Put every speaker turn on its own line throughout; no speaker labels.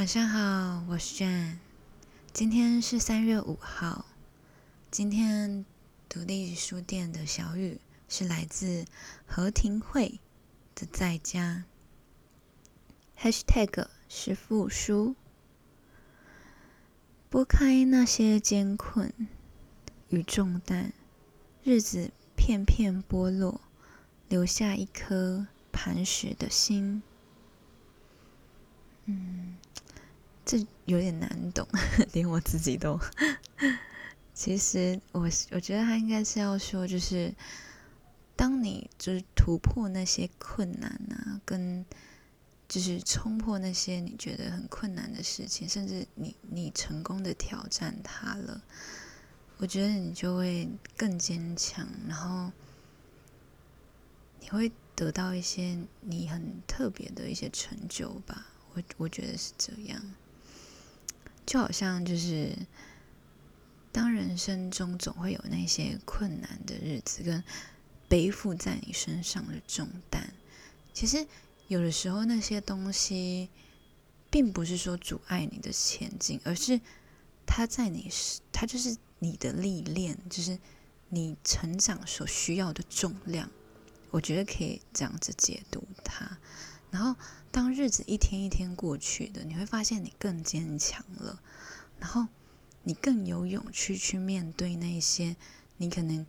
晚上好，我是 Jane。今天是三月五号。今天独立书店的小雨是来自何庭慧的在家。#hashtag 是复书。拨开那些艰困与重担，日子片片剥落，留下一颗磐石的心。嗯，这有点难懂，连我自己都。其实我我觉得他应该是要说，就是当你就是突破那些困难啊，跟就是冲破那些你觉得很困难的事情，甚至你你成功的挑战它了，我觉得你就会更坚强，然后你会得到一些你很特别的一些成就吧。我我觉得是这样，就好像就是当人生中总会有那些困难的日子，跟背负在你身上的重担，其实有的时候那些东西并不是说阻碍你的前进，而是它在你是它就是你的历练，就是你成长所需要的重量。我觉得可以这样子解读它。然后，当日子一天一天过去的，你会发现你更坚强了，然后你更有勇气去面对那些你可能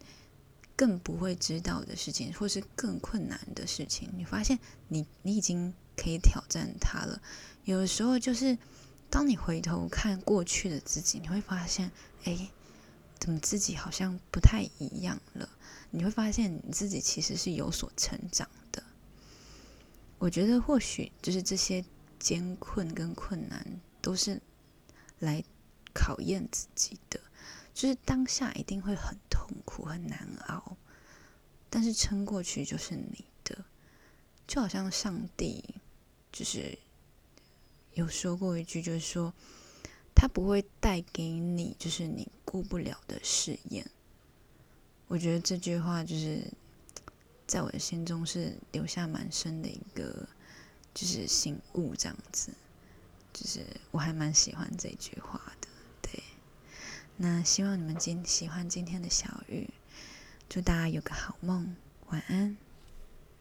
更不会知道的事情，或是更困难的事情。你发现你你已经可以挑战它了。有的时候，就是当你回头看过去的自己，你会发现，哎，怎么自己好像不太一样了？你会发现你自己其实是有所成长的。我觉得或许就是这些艰困跟困难，都是来考验自己的。就是当下一定会很痛苦、很难熬，但是撑过去就是你的。就好像上帝就是有说过一句，就是说他不会带给你就是你过不了的试验。我觉得这句话就是。在我的心中是留下蛮深的一个，就是醒悟这样子，就是我还蛮喜欢这句话的。对，那希望你们今喜欢今天的小雨，祝大家有个好梦，晚安。